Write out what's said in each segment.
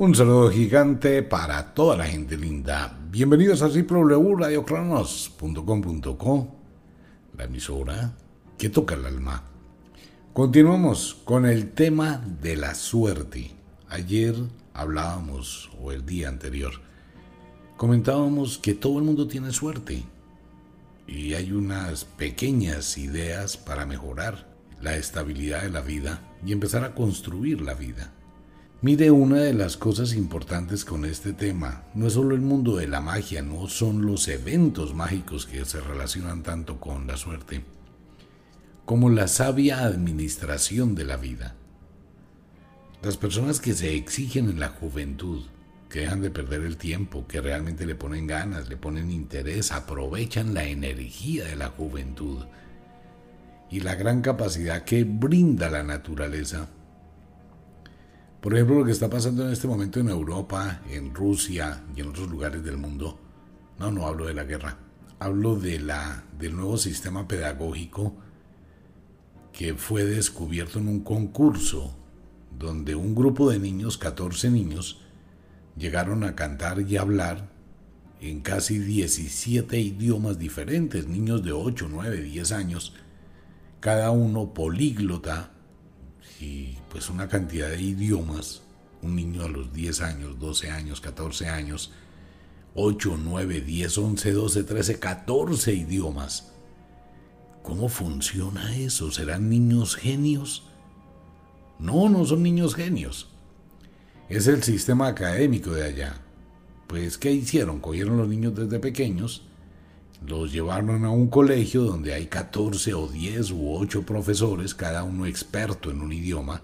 Un saludo gigante para toda la gente linda. Bienvenidos a www.radiocronos.com.co, la emisora que toca el alma. Continuamos con el tema de la suerte. Ayer hablábamos, o el día anterior, comentábamos que todo el mundo tiene suerte. Y hay unas pequeñas ideas para mejorar la estabilidad de la vida y empezar a construir la vida. Mire, una de las cosas importantes con este tema no es solo el mundo de la magia, no son los eventos mágicos que se relacionan tanto con la suerte, como la sabia administración de la vida. Las personas que se exigen en la juventud, que dejan de perder el tiempo, que realmente le ponen ganas, le ponen interés, aprovechan la energía de la juventud y la gran capacidad que brinda la naturaleza por ejemplo, lo que está pasando en este momento en Europa, en Rusia y en otros lugares del mundo. No, no hablo de la guerra. Hablo de la, del nuevo sistema pedagógico que fue descubierto en un concurso donde un grupo de niños, 14 niños, llegaron a cantar y hablar en casi 17 idiomas diferentes, niños de 8, 9, 10 años, cada uno políglota, y pues una cantidad de idiomas, un niño a los 10 años, 12 años, 14 años, 8, 9, 10, 11, 12, 13, 14 idiomas. ¿Cómo funciona eso? ¿Serán niños genios? No, no son niños genios. Es el sistema académico de allá. Pues, ¿qué hicieron? Cogieron los niños desde pequeños los llevaron a un colegio donde hay 14 o 10 u 8 profesores, cada uno experto en un idioma,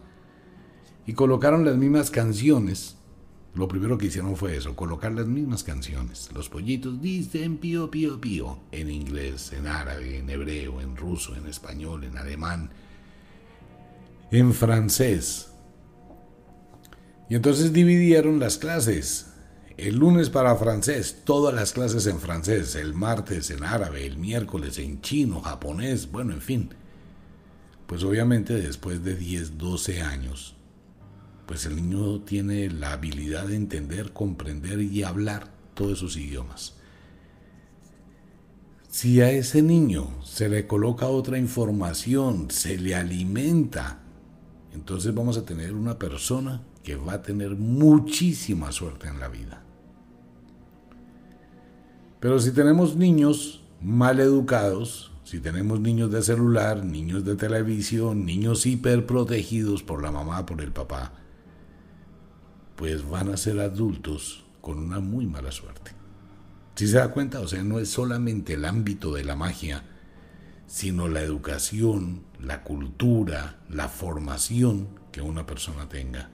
y colocaron las mismas canciones. Lo primero que hicieron fue eso, colocar las mismas canciones. Los pollitos dicen pío, pío, pío, en inglés, en árabe, en hebreo, en ruso, en español, en alemán, en francés. Y entonces dividieron las clases el lunes para francés, todas las clases en francés, el martes en árabe, el miércoles en chino, japonés, bueno, en fin. Pues obviamente después de 10, 12 años, pues el niño tiene la habilidad de entender, comprender y hablar todos esos idiomas. Si a ese niño se le coloca otra información, se le alimenta, entonces vamos a tener una persona que va a tener muchísima suerte en la vida. Pero si tenemos niños mal educados, si tenemos niños de celular, niños de televisión, niños hiperprotegidos por la mamá, por el papá, pues van a ser adultos con una muy mala suerte. Si se da cuenta, o sea, no es solamente el ámbito de la magia, sino la educación, la cultura, la formación que una persona tenga.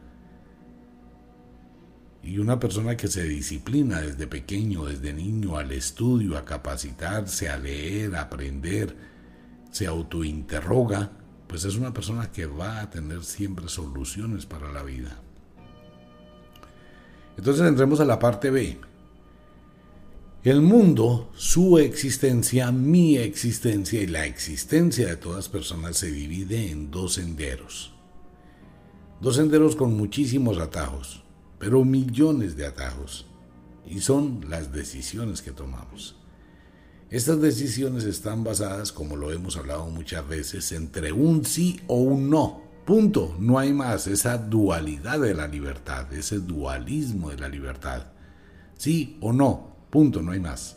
Y una persona que se disciplina desde pequeño, desde niño, al estudio, a capacitarse, a leer, a aprender, se autointerroga, pues es una persona que va a tener siempre soluciones para la vida. Entonces entremos a la parte B. El mundo, su existencia, mi existencia y la existencia de todas personas se divide en dos senderos. Dos senderos con muchísimos atajos pero millones de atajos. Y son las decisiones que tomamos. Estas decisiones están basadas, como lo hemos hablado muchas veces, entre un sí o un no. Punto. No hay más. Esa dualidad de la libertad, ese dualismo de la libertad. Sí o no. Punto. No hay más.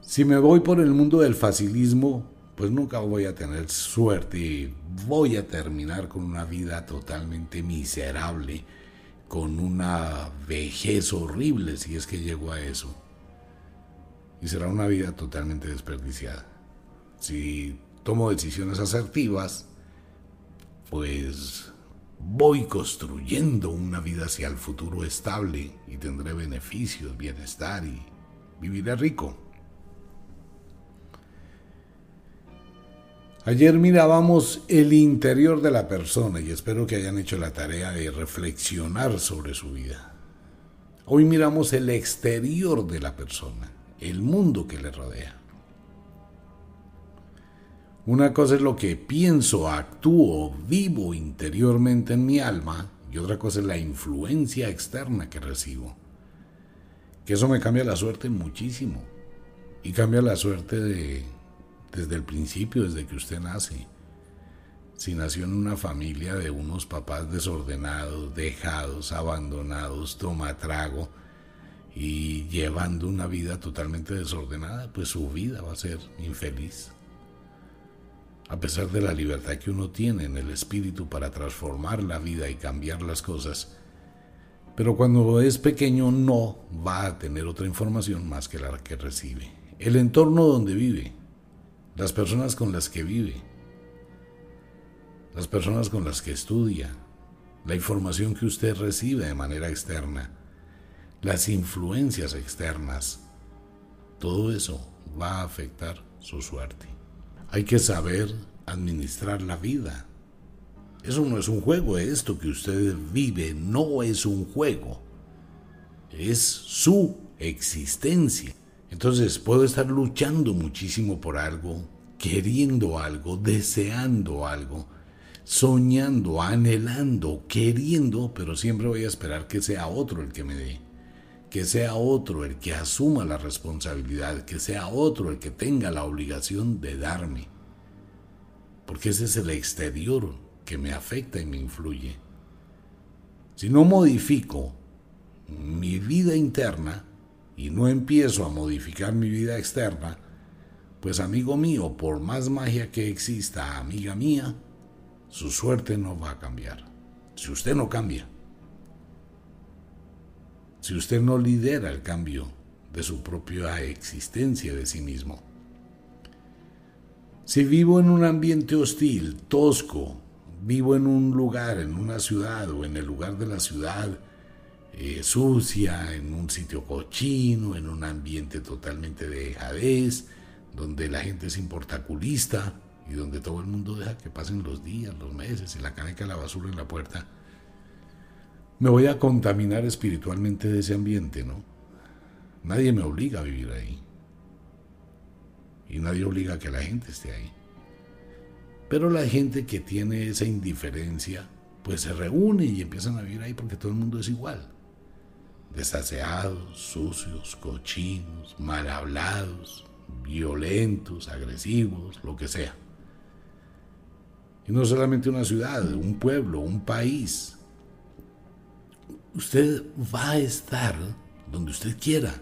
Si me voy por el mundo del facilismo, pues nunca voy a tener suerte voy a terminar con una vida totalmente miserable con una vejez horrible si es que llego a eso. Y será una vida totalmente desperdiciada. Si tomo decisiones asertivas, pues voy construyendo una vida hacia el futuro estable y tendré beneficios, bienestar y viviré rico. Ayer mirábamos el interior de la persona y espero que hayan hecho la tarea de reflexionar sobre su vida. Hoy miramos el exterior de la persona, el mundo que le rodea. Una cosa es lo que pienso, actúo, vivo interiormente en mi alma y otra cosa es la influencia externa que recibo. Que eso me cambia la suerte muchísimo. Y cambia la suerte de, desde el principio, desde que usted nace. Si nació en una familia de unos papás desordenados, dejados, abandonados, toma trago y llevando una vida totalmente desordenada, pues su vida va a ser infeliz a pesar de la libertad que uno tiene en el espíritu para transformar la vida y cambiar las cosas, pero cuando es pequeño no va a tener otra información más que la que recibe. El entorno donde vive, las personas con las que vive, las personas con las que estudia, la información que usted recibe de manera externa, las influencias externas, todo eso va a afectar su suerte. Hay que saber administrar la vida. Eso no es un juego, esto que usted vive no es un juego, es su existencia. Entonces puedo estar luchando muchísimo por algo, queriendo algo, deseando algo, soñando, anhelando, queriendo, pero siempre voy a esperar que sea otro el que me dé que sea otro el que asuma la responsabilidad, que sea otro el que tenga la obligación de darme. Porque ese es el exterior que me afecta y me influye. Si no modifico mi vida interna y no empiezo a modificar mi vida externa, pues amigo mío, por más magia que exista, amiga mía, su suerte no va a cambiar. Si usted no cambia si usted no lidera el cambio de su propia existencia de sí mismo. Si vivo en un ambiente hostil, tosco, vivo en un lugar, en una ciudad o en el lugar de la ciudad eh, sucia, en un sitio cochino, en un ambiente totalmente de dejadez, donde la gente es importaculista y donde todo el mundo deja que pasen los días, los meses y la caneca la basura en la puerta, me voy a contaminar espiritualmente de ese ambiente, ¿no? Nadie me obliga a vivir ahí. Y nadie obliga a que la gente esté ahí. Pero la gente que tiene esa indiferencia, pues se reúne y empiezan a vivir ahí porque todo el mundo es igual. Desaseados, sucios, cochinos, mal hablados, violentos, agresivos, lo que sea. Y no solamente una ciudad, un pueblo, un país, usted va a estar donde usted quiera.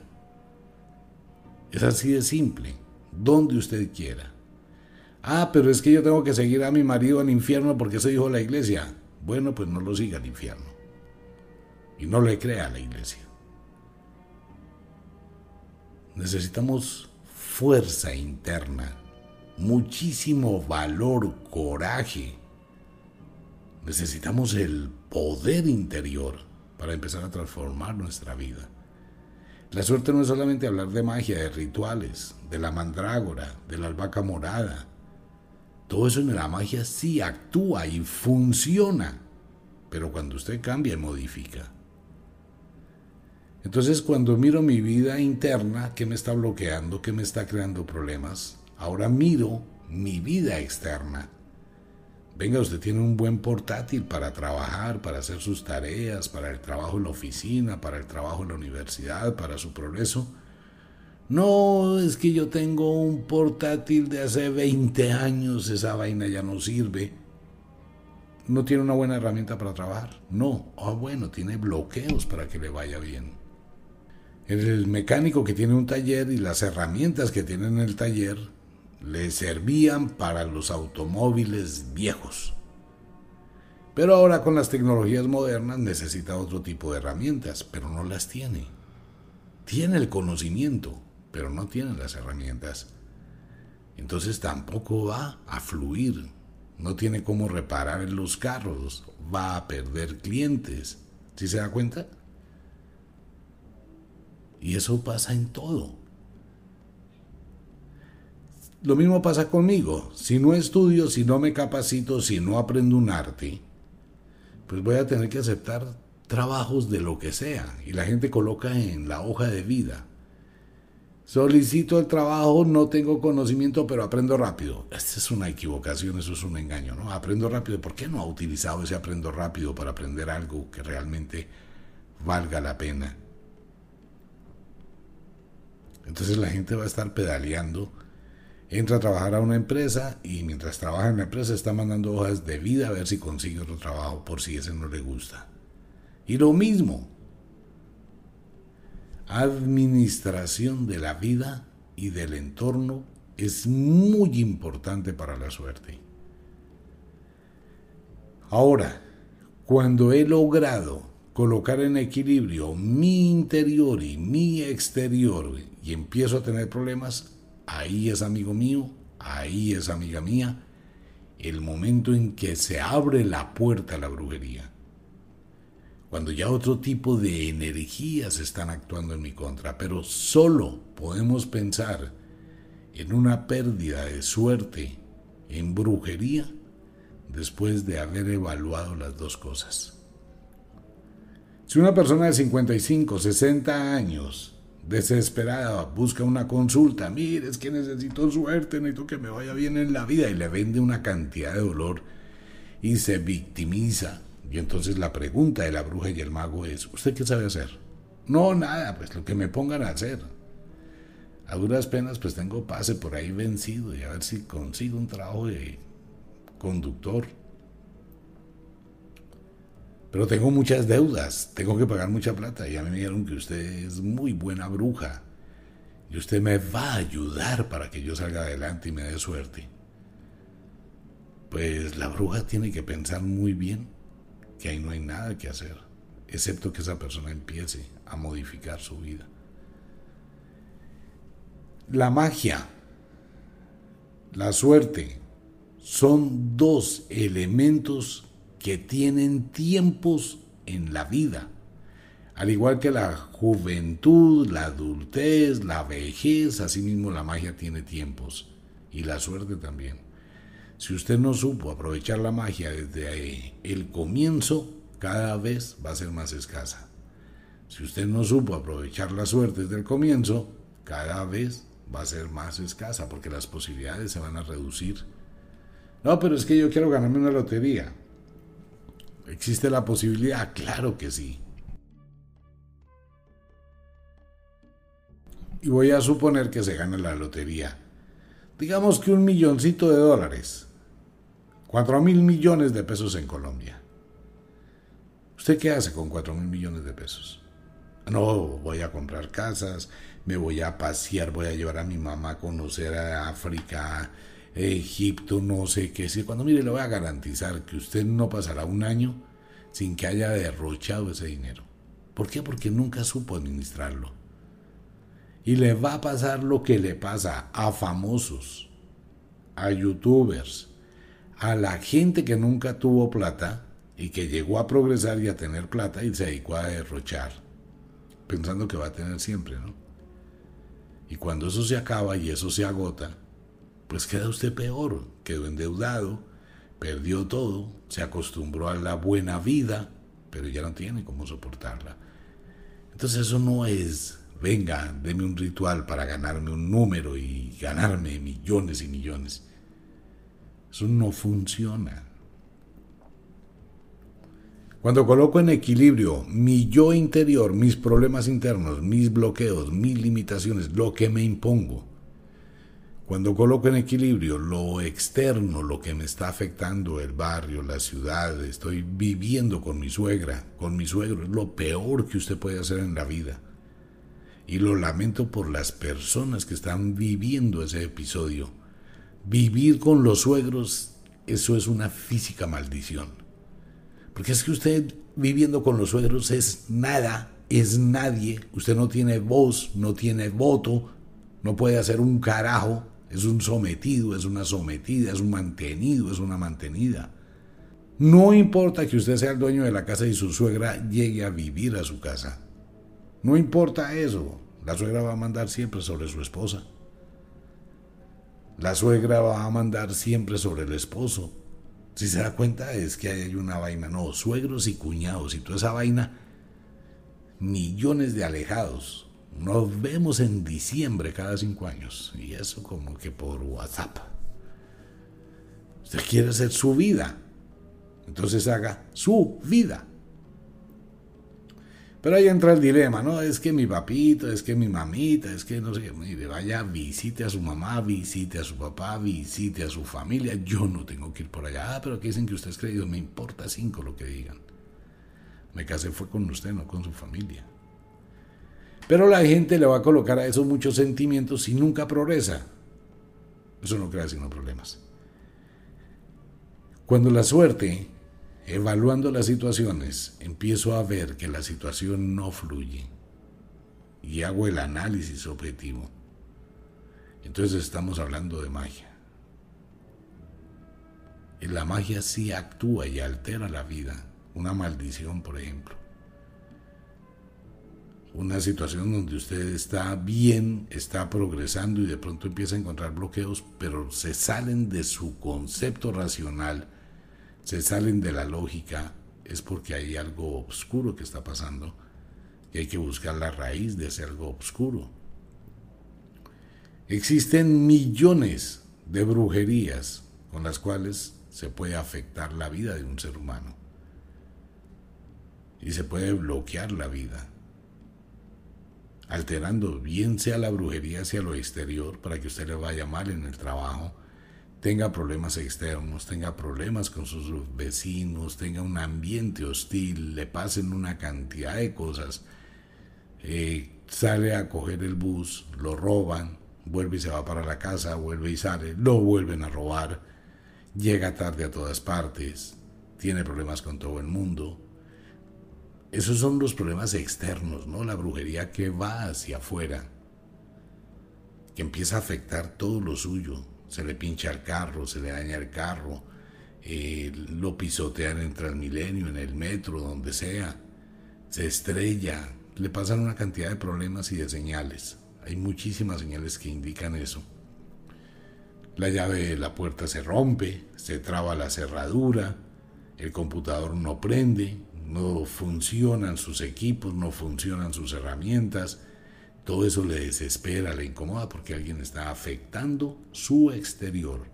Es así de simple, donde usted quiera. Ah, pero es que yo tengo que seguir a mi marido al infierno porque soy hijo de la iglesia. Bueno, pues no lo siga al infierno. Y no le crea a la iglesia. Necesitamos fuerza interna, muchísimo valor, coraje. Necesitamos el poder interior para empezar a transformar nuestra vida. La suerte no es solamente hablar de magia, de rituales, de la mandrágora, de la albahaca morada. Todo eso en la magia sí actúa y funciona, pero cuando usted cambia y modifica. Entonces cuando miro mi vida interna, ¿qué me está bloqueando? ¿Qué me está creando problemas? Ahora miro mi vida externa Venga, usted tiene un buen portátil para trabajar, para hacer sus tareas, para el trabajo en la oficina, para el trabajo en la universidad, para su progreso. No, es que yo tengo un portátil de hace 20 años, esa vaina ya no sirve. No tiene una buena herramienta para trabajar. No, ah, bueno, tiene bloqueos para que le vaya bien. El mecánico que tiene un taller y las herramientas que tiene en el taller le servían para los automóviles viejos. Pero ahora con las tecnologías modernas necesita otro tipo de herramientas, pero no las tiene. Tiene el conocimiento, pero no tiene las herramientas. Entonces tampoco va a fluir. No tiene cómo reparar los carros. Va a perder clientes. ¿Sí se da cuenta? Y eso pasa en todo. Lo mismo pasa conmigo. Si no estudio, si no me capacito, si no aprendo un arte, pues voy a tener que aceptar trabajos de lo que sea. Y la gente coloca en la hoja de vida. Solicito el trabajo, no tengo conocimiento, pero aprendo rápido. Esta es una equivocación, eso es un engaño, ¿no? Aprendo rápido. ¿Por qué no ha utilizado ese aprendo rápido para aprender algo que realmente valga la pena? Entonces la gente va a estar pedaleando, entra a trabajar a una empresa y mientras trabaja en la empresa está mandando hojas de vida a ver si consigue otro trabajo por si ese no le gusta. Y lo mismo, administración de la vida y del entorno es muy importante para la suerte. Ahora, cuando he logrado colocar en equilibrio mi interior y mi exterior y empiezo a tener problemas, ahí es amigo mío, ahí es amiga mía, el momento en que se abre la puerta a la brujería cuando ya otro tipo de energías están actuando en mi contra, pero solo podemos pensar en una pérdida de suerte, en brujería, después de haber evaluado las dos cosas. Si una persona de 55, 60 años, desesperada, busca una consulta, mire, es que necesito suerte, necesito que me vaya bien en la vida, y le vende una cantidad de dolor y se victimiza, y entonces la pregunta de la bruja y el mago es, ¿usted qué sabe hacer? No, nada, pues lo que me pongan a hacer. A duras penas pues tengo pase por ahí vencido y a ver si consigo un trabajo de conductor. Pero tengo muchas deudas, tengo que pagar mucha plata y a mí me dijeron que usted es muy buena bruja y usted me va a ayudar para que yo salga adelante y me dé suerte. Pues la bruja tiene que pensar muy bien que ahí no hay nada que hacer, excepto que esa persona empiece a modificar su vida. La magia, la suerte, son dos elementos que tienen tiempos en la vida. Al igual que la juventud, la adultez, la vejez, asimismo la magia tiene tiempos. Y la suerte también. Si usted no supo aprovechar la magia desde el comienzo, cada vez va a ser más escasa. Si usted no supo aprovechar la suerte desde el comienzo, cada vez va a ser más escasa porque las posibilidades se van a reducir. No, pero es que yo quiero ganarme una lotería. ¿Existe la posibilidad? Claro que sí. Y voy a suponer que se gana la lotería. Digamos que un milloncito de dólares. 4 mil millones de pesos en Colombia. ¿Usted qué hace con 4 mil millones de pesos? No, voy a comprar casas, me voy a pasear, voy a llevar a mi mamá a conocer a África, Egipto, no sé qué. Si cuando mire, le voy a garantizar que usted no pasará un año sin que haya derrochado ese dinero. ¿Por qué? Porque nunca supo administrarlo. Y le va a pasar lo que le pasa a famosos, a youtubers, a la gente que nunca tuvo plata y que llegó a progresar y a tener plata y se dedicó a derrochar, pensando que va a tener siempre, ¿no? Y cuando eso se acaba y eso se agota, pues queda usted peor, quedó endeudado, perdió todo, se acostumbró a la buena vida, pero ya no tiene cómo soportarla. Entonces eso no es, venga, deme un ritual para ganarme un número y ganarme millones y millones. Eso no funciona. Cuando coloco en equilibrio mi yo interior, mis problemas internos, mis bloqueos, mis limitaciones, lo que me impongo, cuando coloco en equilibrio lo externo, lo que me está afectando, el barrio, la ciudad, estoy viviendo con mi suegra, con mi suegro, es lo peor que usted puede hacer en la vida. Y lo lamento por las personas que están viviendo ese episodio Vivir con los suegros, eso es una física maldición. Porque es que usted viviendo con los suegros es nada, es nadie, usted no tiene voz, no tiene voto, no puede hacer un carajo, es un sometido, es una sometida, es un mantenido, es una mantenida. No importa que usted sea el dueño de la casa y su suegra llegue a vivir a su casa. No importa eso, la suegra va a mandar siempre sobre su esposa. La suegra va a mandar siempre sobre el esposo. Si se da cuenta es que hay una vaina, no, suegros y cuñados y toda esa vaina, millones de alejados, Nos vemos en diciembre cada cinco años. Y eso como que por WhatsApp. Usted quiere hacer su vida. Entonces haga su vida. Pero ahí entra el dilema, ¿no? Es que mi papito, es que mi mamita, es que no sé. Mire, vaya, visite a su mamá, visite a su papá, visite a su familia. Yo no tengo que ir por allá. Ah, pero aquí dicen que usted es creído. Me importa cinco lo que digan. Me casé fue con usted, no con su familia. Pero la gente le va a colocar a esos muchos sentimientos y nunca progresa. Eso no crea sino problemas. Cuando la suerte evaluando las situaciones, empiezo a ver que la situación no fluye y hago el análisis objetivo. Entonces estamos hablando de magia. La magia sí actúa y altera la vida. Una maldición, por ejemplo. Una situación donde usted está bien, está progresando y de pronto empieza a encontrar bloqueos, pero se salen de su concepto racional se salen de la lógica, es porque hay algo oscuro que está pasando y hay que buscar la raíz de ese algo oscuro. Existen millones de brujerías con las cuales se puede afectar la vida de un ser humano y se puede bloquear la vida, alterando bien sea la brujería hacia lo exterior para que usted le vaya mal en el trabajo, tenga problemas externos, tenga problemas con sus vecinos, tenga un ambiente hostil, le pasen una cantidad de cosas, eh, sale a coger el bus, lo roban, vuelve y se va para la casa, vuelve y sale, lo vuelven a robar, llega tarde a todas partes, tiene problemas con todo el mundo. Esos son los problemas externos, ¿no? La brujería que va hacia afuera, que empieza a afectar todo lo suyo, se le pincha el carro, se le daña el carro, eh, lo pisotean en Transmilenio, en el metro, donde sea, se estrella, le pasan una cantidad de problemas y de señales. Hay muchísimas señales que indican eso. La llave de la puerta se rompe, se traba la cerradura, el computador no prende, no funcionan sus equipos, no funcionan sus herramientas, todo eso le desespera, le incomoda porque alguien está afectando su exterior.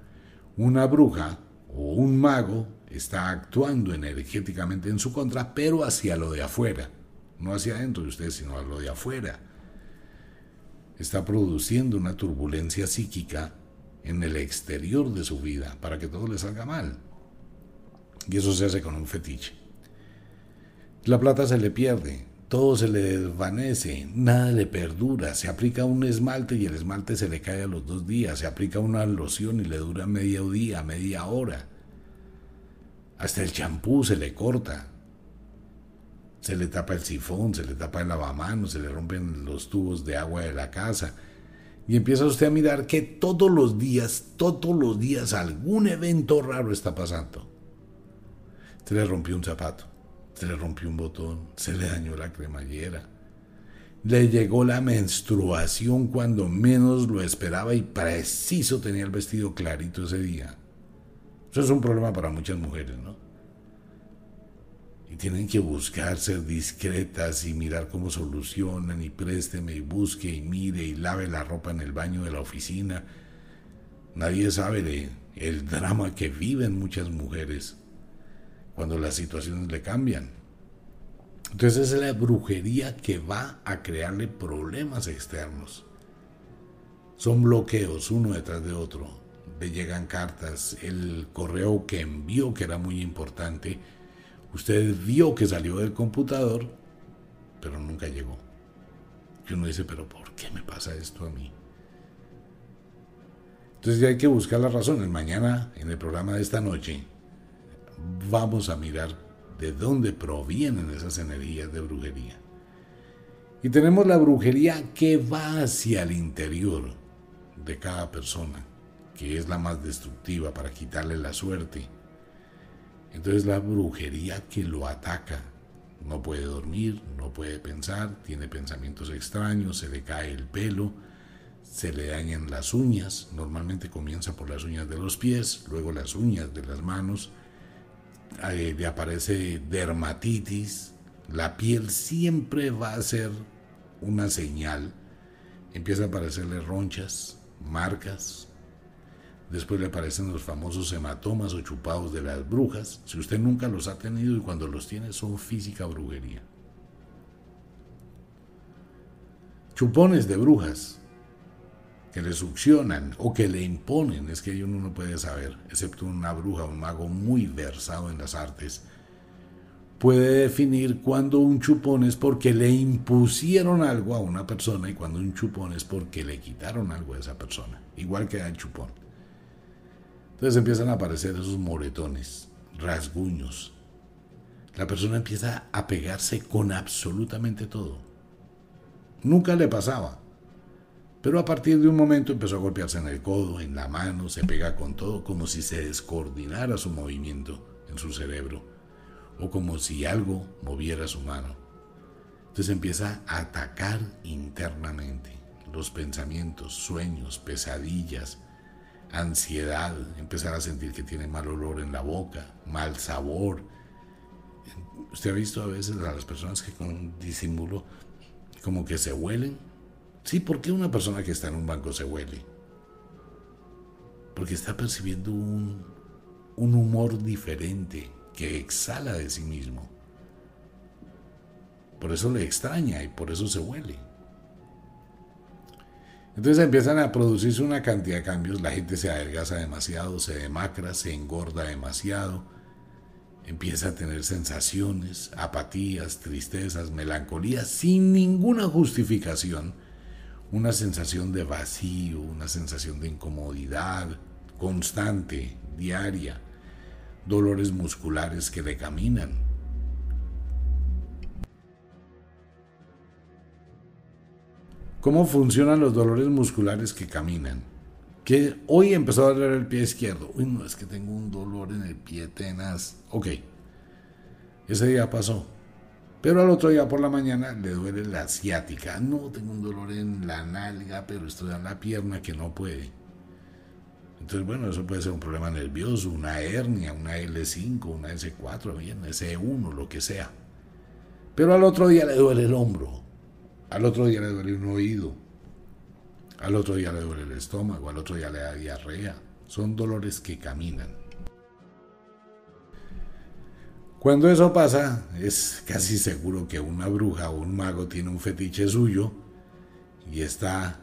Una bruja o un mago está actuando energéticamente en su contra, pero hacia lo de afuera, no hacia adentro de usted, sino a lo de afuera. Está produciendo una turbulencia psíquica en el exterior de su vida para que todo le salga mal. Y eso se hace con un fetiche. La plata se le pierde, todo se le desvanece, nada le perdura. Se aplica un esmalte y el esmalte se le cae a los dos días. Se aplica una loción y le dura medio día, media hora. Hasta el champú se le corta. Se le tapa el sifón, se le tapa el lavamanos, se le rompen los tubos de agua de la casa. Y empieza usted a mirar que todos los días, todos los días algún evento raro está pasando. Se le rompió un zapato se le rompió un botón, se le dañó la cremallera. Le llegó la menstruación cuando menos lo esperaba y preciso tenía el vestido clarito ese día. Eso es un problema para muchas mujeres, ¿no? Y tienen que buscar ser discretas y mirar cómo solucionan y présteme y busque y mire y lave la ropa en el baño de la oficina. Nadie sabe el drama que viven muchas mujeres cuando las situaciones le cambian. Entonces es la brujería que va a crearle problemas externos. Son bloqueos uno detrás de otro. Le llegan cartas, el correo que envió que era muy importante, usted vio que salió del computador, pero nunca llegó. Y uno dice, pero ¿por qué me pasa esto a mí? Entonces ya hay que buscar las razones. Mañana, en el programa de esta noche, vamos a mirar de dónde provienen esas energías de brujería. Y tenemos la brujería que va hacia el interior de cada persona, que es la más destructiva para quitarle la suerte. Entonces la brujería que lo ataca. No puede dormir, no puede pensar, tiene pensamientos extraños, se le cae el pelo, se le dañan las uñas, normalmente comienza por las uñas de los pies, luego las uñas de las manos, le aparece dermatitis, la piel siempre va a ser una señal, empieza a aparecerle ronchas, marcas, después le aparecen los famosos hematomas o chupados de las brujas, si usted nunca los ha tenido y cuando los tiene son física brujería. Chupones de brujas, que le succionan o que le imponen, es que uno no puede saber, excepto una bruja, un mago muy versado en las artes, puede definir cuando un chupón es porque le impusieron algo a una persona y cuando un chupón es porque le quitaron algo a esa persona, igual que al chupón. Entonces empiezan a aparecer esos moretones, rasguños. La persona empieza a pegarse con absolutamente todo. Nunca le pasaba. Pero a partir de un momento empezó a golpearse en el codo, en la mano, se pega con todo, como si se descoordinara su movimiento en su cerebro, o como si algo moviera su mano. Entonces empieza a atacar internamente los pensamientos, sueños, pesadillas, ansiedad, empezar a sentir que tiene mal olor en la boca, mal sabor. Usted ha visto a veces a las personas que con disimulo como que se huelen Sí, ¿por qué una persona que está en un banco se huele? Porque está percibiendo un, un humor diferente que exhala de sí mismo. Por eso le extraña y por eso se huele. Entonces empiezan a producirse una cantidad de cambios, la gente se adelgaza demasiado, se demacra, se engorda demasiado, empieza a tener sensaciones, apatías, tristezas, melancolías, sin ninguna justificación una sensación de vacío, una sensación de incomodidad constante, diaria, dolores musculares que le caminan. ¿Cómo funcionan los dolores musculares que caminan? Que hoy empezó a doler el pie izquierdo. Uy, no, es que tengo un dolor en el pie tenaz. Ok, ese día pasó. Pero al otro día por la mañana le duele la asiática. No, tengo un dolor en la nalga, pero estoy en la pierna que no puede. Entonces, bueno, eso puede ser un problema nervioso, una hernia, una L5, una S4, bien, S1, lo que sea. Pero al otro día le duele el hombro, al otro día le duele un oído, al otro día le duele el estómago, al otro día le da diarrea. Son dolores que caminan. Cuando eso pasa, es casi seguro que una bruja o un mago tiene un fetiche suyo y está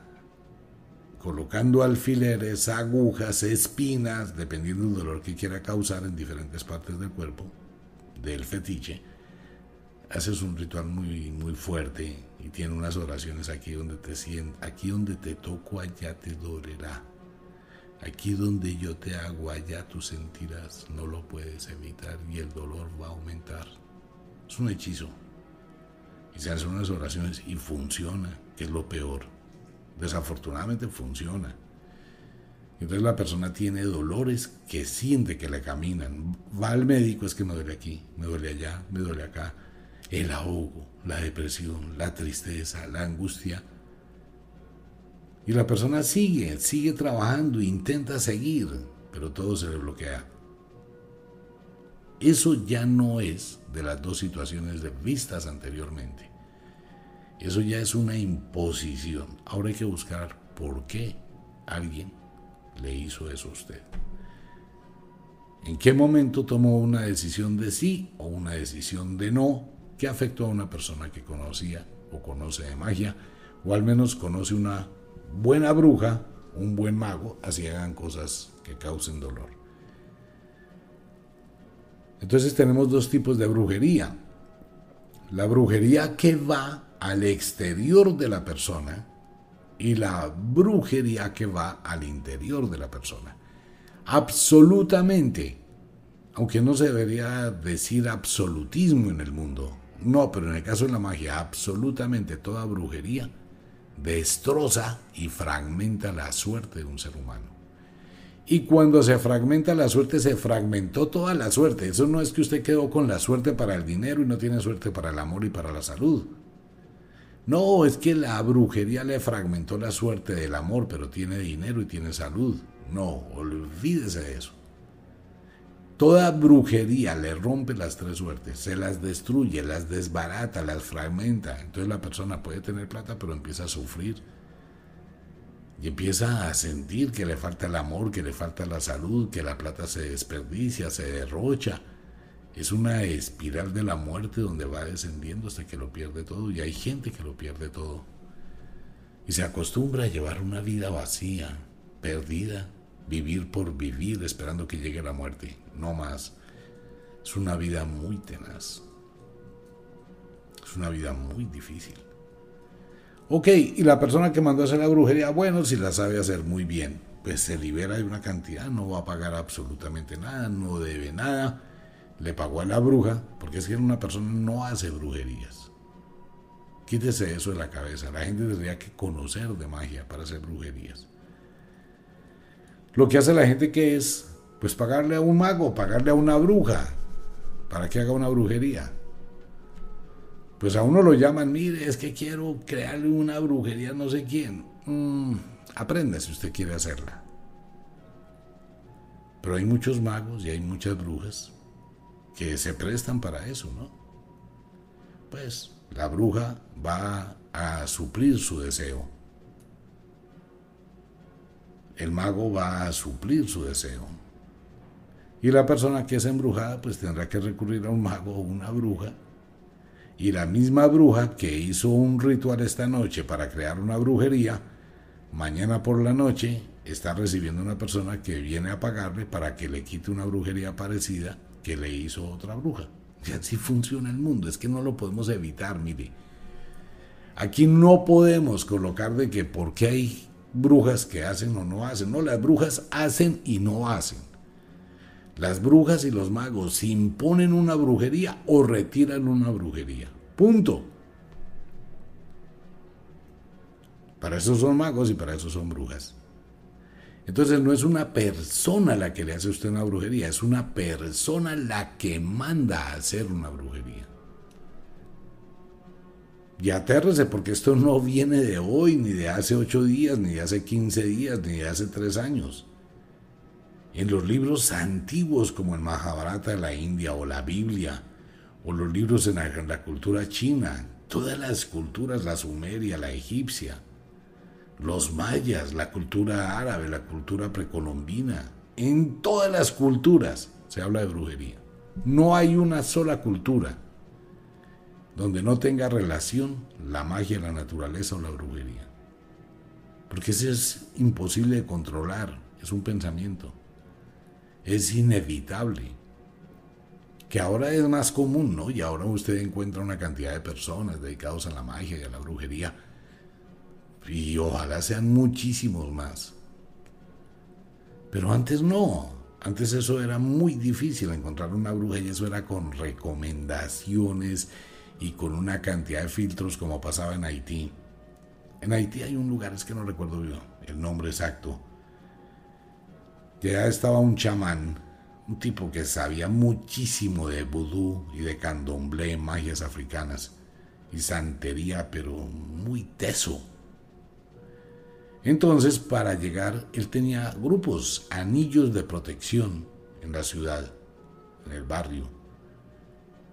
colocando alfileres, agujas, espinas, dependiendo del dolor que quiera causar en diferentes partes del cuerpo del fetiche. Haces un ritual muy, muy fuerte y tiene unas oraciones aquí donde te sientes, aquí donde te toco, allá te dolerá. Aquí donde yo te hago, allá tú sentirás, no lo puedes evitar y el dolor va a aumentar. Es un hechizo. Y se hacen unas oraciones y funciona, que es lo peor. Desafortunadamente funciona. Entonces la persona tiene dolores que siente que le caminan. Va al médico, es que me duele aquí, me duele allá, me duele acá. El ahogo, la depresión, la tristeza, la angustia y la persona sigue, sigue trabajando, intenta seguir, pero todo se le bloquea. Eso ya no es de las dos situaciones vistas anteriormente. Eso ya es una imposición. Ahora hay que buscar por qué alguien le hizo eso a usted. ¿En qué momento tomó una decisión de sí o una decisión de no que afectó a una persona que conocía o conoce de magia o al menos conoce una buena bruja, un buen mago, así hagan cosas que causen dolor. Entonces tenemos dos tipos de brujería. La brujería que va al exterior de la persona y la brujería que va al interior de la persona. Absolutamente, aunque no se debería decir absolutismo en el mundo, no, pero en el caso de la magia, absolutamente toda brujería destroza y fragmenta la suerte de un ser humano. Y cuando se fragmenta la suerte, se fragmentó toda la suerte. Eso no es que usted quedó con la suerte para el dinero y no tiene suerte para el amor y para la salud. No, es que la brujería le fragmentó la suerte del amor, pero tiene dinero y tiene salud. No, olvídese de eso. Toda brujería le rompe las tres suertes, se las destruye, las desbarata, las fragmenta. Entonces la persona puede tener plata, pero empieza a sufrir. Y empieza a sentir que le falta el amor, que le falta la salud, que la plata se desperdicia, se derrocha. Es una espiral de la muerte donde va descendiendo hasta que lo pierde todo. Y hay gente que lo pierde todo. Y se acostumbra a llevar una vida vacía, perdida, vivir por vivir esperando que llegue la muerte, no más. Es una vida muy tenaz. Es una vida muy difícil. Ok, y la persona que mandó a hacer la brujería, bueno, si la sabe hacer muy bien, pues se libera de una cantidad, no va a pagar absolutamente nada, no debe nada. Le pagó a la bruja, porque es que una persona no hace brujerías. Quítese eso de la cabeza. La gente tendría que conocer de magia para hacer brujerías. Lo que hace la gente que es, pues pagarle a un mago, pagarle a una bruja, para que haga una brujería. Pues a uno lo llaman, mire, es que quiero crearle una brujería no sé quién. Mm, aprenda si usted quiere hacerla. Pero hay muchos magos y hay muchas brujas que se prestan para eso, ¿no? Pues la bruja va a suplir su deseo el mago va a suplir su deseo. Y la persona que es embrujada pues tendrá que recurrir a un mago o una bruja. Y la misma bruja que hizo un ritual esta noche para crear una brujería, mañana por la noche está recibiendo una persona que viene a pagarle para que le quite una brujería parecida que le hizo otra bruja. Y así funciona el mundo, es que no lo podemos evitar, mire. Aquí no podemos colocar de que porque hay brujas que hacen o no hacen. No, las brujas hacen y no hacen. Las brujas y los magos imponen una brujería o retiran una brujería. Punto. Para eso son magos y para eso son brujas. Entonces no es una persona la que le hace a usted una brujería, es una persona la que manda a hacer una brujería. Y atérrese porque esto no viene de hoy, ni de hace ocho días, ni de hace quince días, ni de hace tres años. En los libros antiguos como el Mahabharata de la India o la Biblia, o los libros en la, cultura china, todas las culturas, la sumeria, la egipcia, los mayas, la cultura árabe, la cultura precolombina, en todas las culturas se habla de brujería. No hay una sola cultura donde no tenga relación la magia, la naturaleza o la brujería. Porque eso es imposible de controlar, es un pensamiento, es inevitable. Que ahora es más común, ¿no? Y ahora usted encuentra una cantidad de personas dedicados a la magia y a la brujería. Y ojalá sean muchísimos más. Pero antes no. Antes eso era muy difícil encontrar una bruja y eso era con recomendaciones y con una cantidad de filtros como pasaba en Haití. En Haití hay un lugar, es que no recuerdo el nombre exacto, ya estaba un chamán, un tipo que sabía muchísimo de vudú y de candomblé, magias africanas y santería, pero muy teso. Entonces, para llegar, él tenía grupos, anillos de protección en la ciudad, en el barrio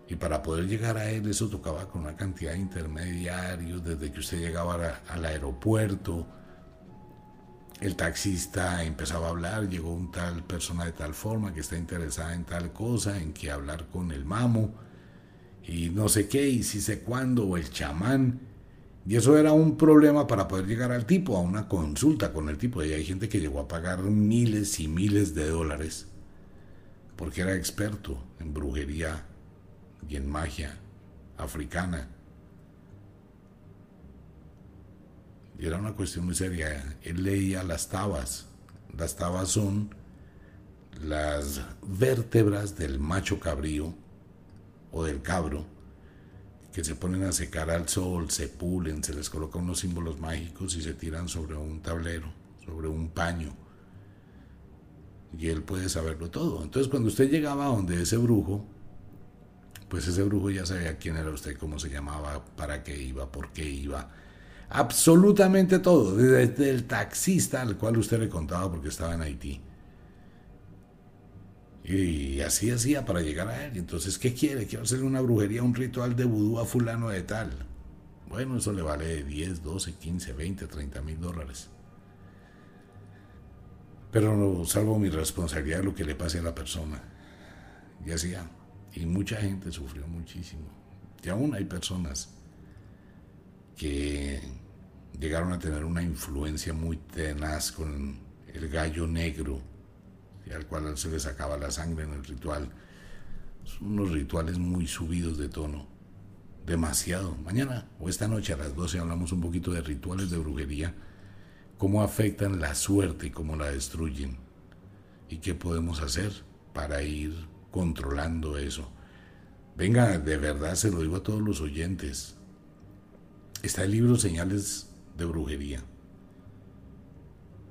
y para poder llegar a él, eso tocaba con una cantidad de intermediarios, desde que usted llegaba al aeropuerto, el taxista empezaba a hablar, llegó un tal persona de tal forma que está interesada en tal cosa, en que hablar con el mamo, y no sé qué, y si sé cuándo, o el chamán. Y eso era un problema para poder llegar al tipo, a una consulta con el tipo. Y hay gente que llegó a pagar miles y miles de dólares porque era experto en brujería y en magia africana. Y era una cuestión muy seria. Él leía las tabas. Las tabas son las vértebras del macho cabrío o del cabro que se ponen a secar al sol, se pulen, se les colocan unos símbolos mágicos y se tiran sobre un tablero, sobre un paño. Y él puede saberlo todo. Entonces cuando usted llegaba a donde ese brujo, pues ese brujo ya sabía quién era usted, cómo se llamaba, para qué iba, por qué iba. Absolutamente todo, desde el taxista al cual usted le contaba porque estaba en Haití. Y así hacía para llegar a él. Entonces, ¿qué quiere? Quiero hacerle una brujería, un ritual de vudú a fulano de tal. Bueno, eso le vale 10, 12, 15, 20, 30 mil dólares. Pero no salvo mi responsabilidad lo que le pase a la persona. Y hacía. Y mucha gente sufrió muchísimo. Y aún hay personas que llegaron a tener una influencia muy tenaz con el gallo negro, al cual se le sacaba la sangre en el ritual. Son unos rituales muy subidos de tono. Demasiado. Mañana o esta noche a las 12 hablamos un poquito de rituales de brujería, cómo afectan la suerte y cómo la destruyen. Y qué podemos hacer para ir controlando eso. Venga, de verdad se lo digo a todos los oyentes. Está el libro Señales de Brujería.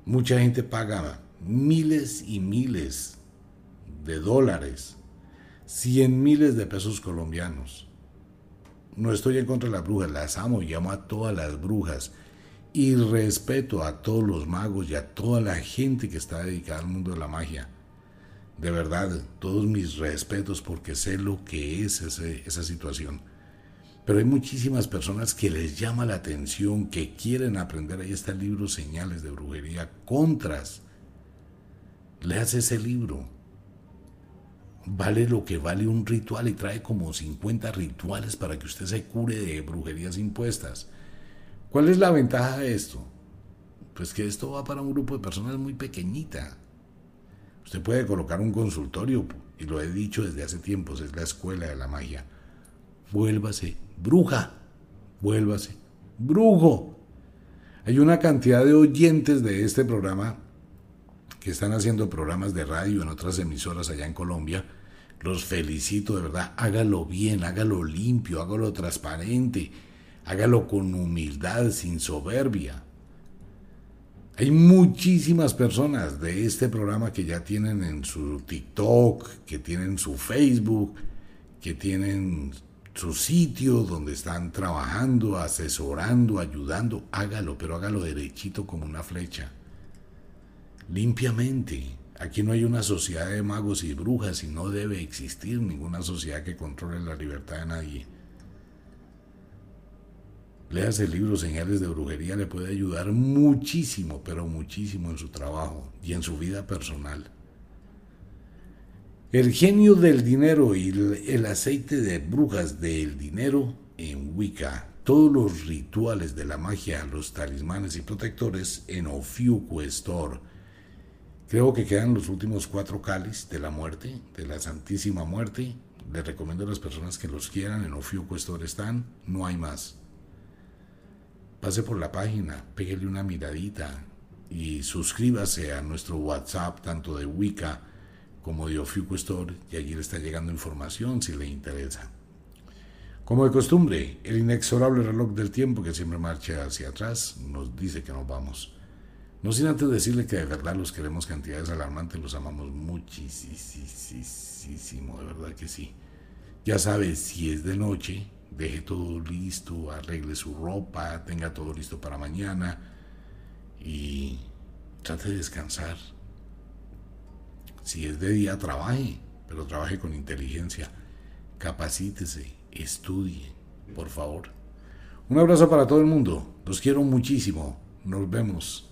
Mucha gente paga miles y miles de dólares, cien miles de pesos colombianos. No estoy en contra de las brujas, las amo y amo a todas las brujas y respeto a todos los magos y a toda la gente que está dedicada al mundo de la magia. De verdad, todos mis respetos porque sé lo que es esa situación. Pero hay muchísimas personas que les llama la atención, que quieren aprender. Ahí está el libro Señales de Brujería, Contras. Leas ese libro. Vale lo que vale un ritual y trae como 50 rituales para que usted se cure de brujerías impuestas. ¿Cuál es la ventaja de esto? Pues que esto va para un grupo de personas muy pequeñita. Usted puede colocar un consultorio, y lo he dicho desde hace tiempos, es la escuela de la magia. Vuélvase bruja, vuélvase, brujo. Hay una cantidad de oyentes de este programa que están haciendo programas de radio en otras emisoras allá en Colombia. Los felicito de verdad. Hágalo bien, hágalo limpio, hágalo transparente, hágalo con humildad, sin soberbia. Hay muchísimas personas de este programa que ya tienen en su TikTok, que tienen su Facebook, que tienen su sitio donde están trabajando, asesorando, ayudando. Hágalo, pero hágalo derechito como una flecha. Limpiamente. Aquí no hay una sociedad de magos y brujas y no debe existir ninguna sociedad que controle la libertad de nadie. Leas el libro Señales de Brujería, le puede ayudar muchísimo, pero muchísimo en su trabajo y en su vida personal. El genio del dinero y el aceite de brujas del dinero en Wicca. Todos los rituales de la magia, los talismanes y protectores en Ofiuco Store. Creo que quedan los últimos cuatro cáliz de la muerte, de la Santísima Muerte. Les recomiendo a las personas que los quieran, en Ofiuco Store están, no hay más pase por la página, pégale una miradita y suscríbase a nuestro WhatsApp, tanto de Wicca como de Ofiuco Store, y allí le está llegando información si le interesa. Como de costumbre, el inexorable reloj del tiempo que siempre marcha hacia atrás nos dice que nos vamos. No sin antes decirle que de verdad los queremos cantidades alarmantes, los amamos muchísimo, de verdad que sí. Ya sabes, si es de noche, deje todo listo, arregle su ropa, tenga todo listo para mañana y trate de descansar. Si es de día, trabaje, pero trabaje con inteligencia. Capacítese, estudie, por favor. Un abrazo para todo el mundo. Los quiero muchísimo. Nos vemos